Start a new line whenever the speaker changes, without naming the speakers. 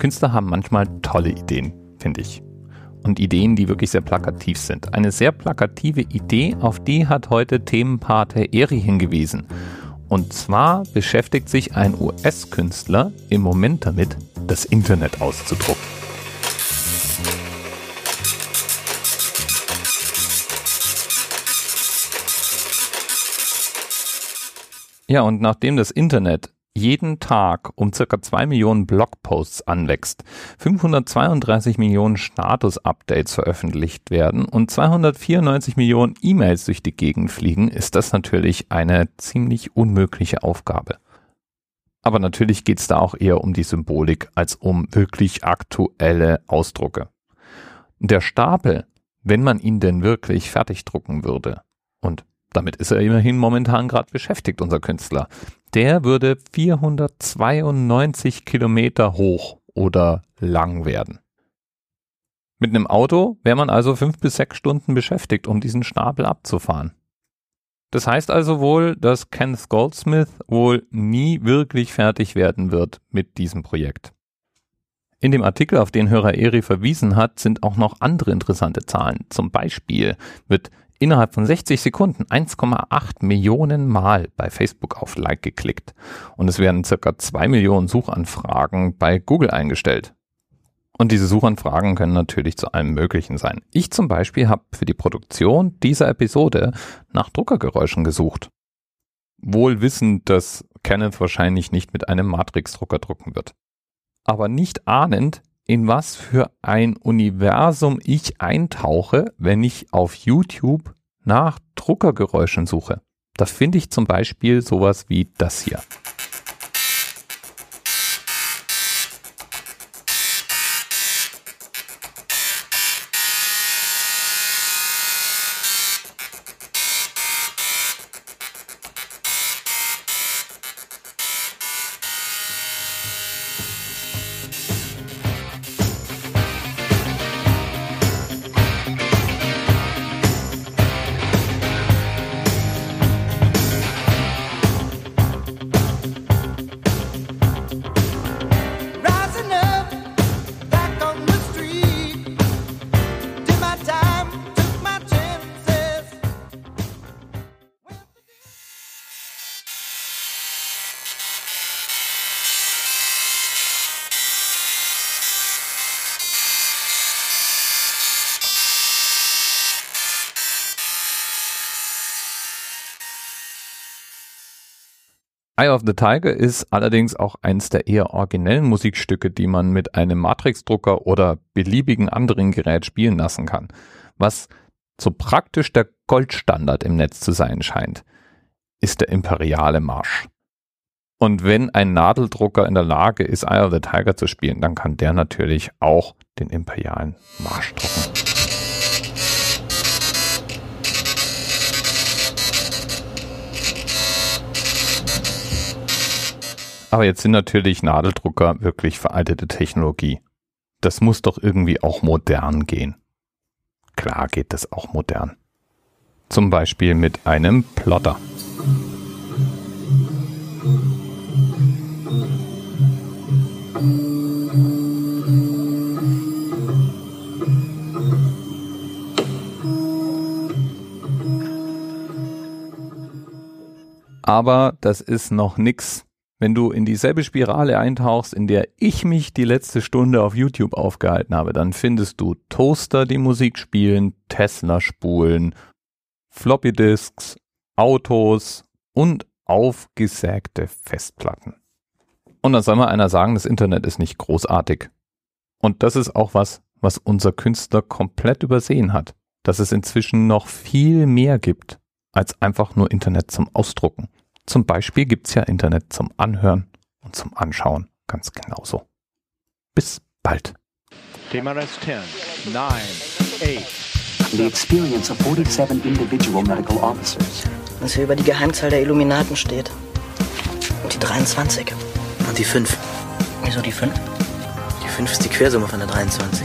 Künstler haben manchmal tolle Ideen, finde ich. Und Ideen, die wirklich sehr plakativ sind. Eine sehr plakative Idee, auf die hat heute Themenpate Eri hingewiesen. Und zwar beschäftigt sich ein US-Künstler im Moment damit, das Internet auszudrucken. Ja, und nachdem das Internet jeden Tag um circa zwei Millionen Blogposts anwächst, 532 Millionen Status-Updates veröffentlicht werden und 294 Millionen E-Mails durch die Gegend fliegen, ist das natürlich eine ziemlich unmögliche Aufgabe. Aber natürlich geht es da auch eher um die Symbolik als um wirklich aktuelle Ausdrucke. Der Stapel, wenn man ihn denn wirklich fertig drucken würde, und damit ist er immerhin momentan gerade beschäftigt, unser Künstler, der würde 492 Kilometer hoch oder lang werden. Mit einem Auto wäre man also fünf bis sechs Stunden beschäftigt, um diesen Stapel abzufahren. Das heißt also wohl, dass Kenneth Goldsmith wohl nie wirklich fertig werden wird mit diesem Projekt. In dem Artikel, auf den Hörer Eri verwiesen hat, sind auch noch andere interessante Zahlen. Zum Beispiel wird innerhalb von 60 Sekunden 1,8 Millionen Mal bei Facebook auf Like geklickt und es werden circa 2 Millionen Suchanfragen bei Google eingestellt. Und diese Suchanfragen können natürlich zu allem Möglichen sein. Ich zum Beispiel habe für die Produktion dieser Episode nach Druckergeräuschen gesucht. Wohl wissend, dass Kenneth wahrscheinlich nicht mit einem Matrix-Drucker drucken wird. Aber nicht ahnend, in was für ein Universum ich eintauche, wenn ich auf YouTube nach Druckergeräuschen suche. Da finde ich zum Beispiel sowas wie das hier. Eye of the Tiger ist allerdings auch eines der eher originellen Musikstücke, die man mit einem Matrix-Drucker oder beliebigen anderen Gerät spielen lassen kann, was so praktisch der Goldstandard im Netz zu sein scheint, ist der imperiale Marsch. Und wenn ein Nadeldrucker in der Lage ist, Eye of the Tiger zu spielen, dann kann der natürlich auch den imperialen Marsch drucken. Aber jetzt sind natürlich Nadeldrucker wirklich veraltete Technologie. Das muss doch irgendwie auch modern gehen. Klar geht das auch modern. Zum Beispiel mit einem Plotter. Aber das ist noch nix wenn du in dieselbe Spirale eintauchst, in der ich mich die letzte Stunde auf YouTube aufgehalten habe, dann findest du Toaster, die Musik spielen, Tesla-Spulen, Floppy-Disks, Autos und aufgesägte Festplatten. Und dann soll mal einer sagen, das Internet ist nicht großartig. Und das ist auch was, was unser Künstler komplett übersehen hat. Dass es inzwischen noch viel mehr gibt als einfach nur Internet zum Ausdrucken. Zum Beispiel gibt es ja Internet zum Anhören und zum Anschauen ganz genauso. Bis bald. TMRS 10, 9, 8. The experience of 47 individual medical officers.
Was hier über die Geheimzahl der Illuminaten steht. Und die 23.
Und die 5.
Wieso die 5?
Die 5 ist die Quersumme von der 23.